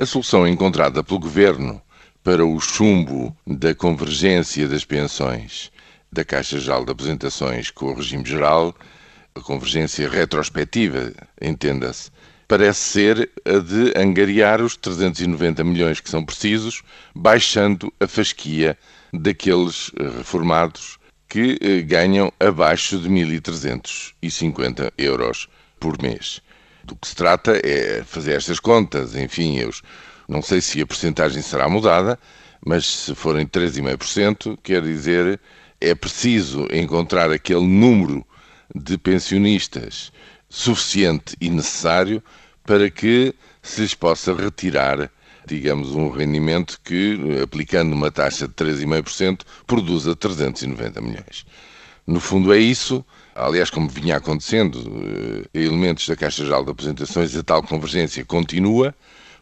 A solução encontrada pelo Governo para o chumbo da convergência das pensões da Caixa Geral de Apresentações com o regime geral, a convergência retrospectiva, entenda-se, parece ser a de angariar os 390 milhões que são precisos, baixando a fasquia daqueles reformados que eh, ganham abaixo de 1.350 euros por mês. Do que se trata é fazer estas contas. Enfim, eu não sei se a porcentagem será mudada, mas se forem 3,5%, quer dizer, é preciso encontrar aquele número de pensionistas suficiente e necessário para que se lhes possa retirar, digamos, um rendimento que, aplicando uma taxa de 3,5%, produza 390 milhões. No fundo é isso, aliás, como vinha acontecendo, eh, elementos da Caixa Geral de Apresentações, a tal convergência continua,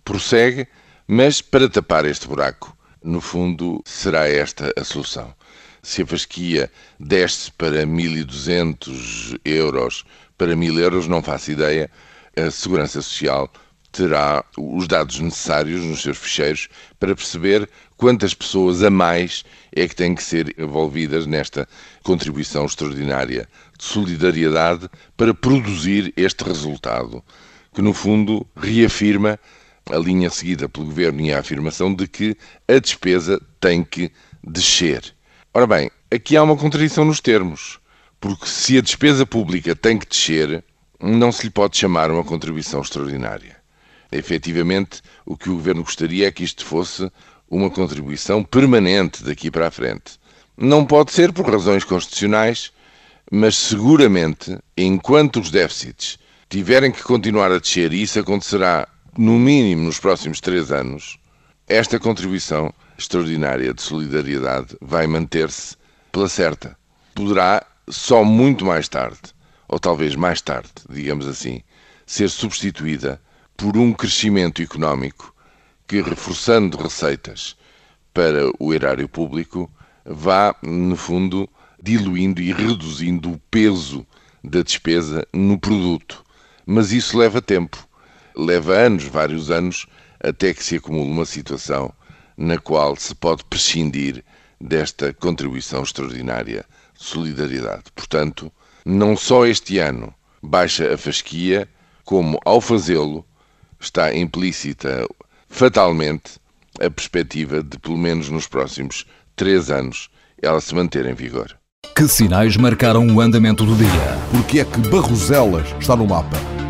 prossegue, mas para tapar este buraco, no fundo, será esta a solução. Se a fasquia desce para 1.200 euros, para 1.000 euros, não faço ideia, a Segurança Social terá os dados necessários nos seus ficheiros para perceber quantas pessoas a mais é que têm que ser envolvidas nesta contribuição extraordinária de solidariedade para produzir este resultado, que no fundo reafirma a linha seguida pelo governo e a afirmação de que a despesa tem que descer. Ora bem, aqui há uma contradição nos termos, porque se a despesa pública tem que descer, não se lhe pode chamar uma contribuição extraordinária. Efetivamente, o que o Governo gostaria é que isto fosse uma contribuição permanente daqui para a frente. Não pode ser por razões constitucionais, mas seguramente, enquanto os déficits tiverem que continuar a descer, e isso acontecerá no mínimo nos próximos três anos, esta contribuição extraordinária de solidariedade vai manter-se pela certa. Poderá só muito mais tarde, ou talvez mais tarde, digamos assim, ser substituída por um crescimento económico que, reforçando receitas para o erário público, vá, no fundo, diluindo e reduzindo o peso da despesa no produto. Mas isso leva tempo. Leva anos, vários anos, até que se acumule uma situação na qual se pode prescindir desta contribuição extraordinária de solidariedade. Portanto, não só este ano baixa a fasquia, como ao fazê-lo está implícita fatalmente a perspectiva de, pelo menos nos próximos três anos, ela se manter em vigor. Que sinais marcaram o andamento do dia? Porque é que Barroselas está no mapa?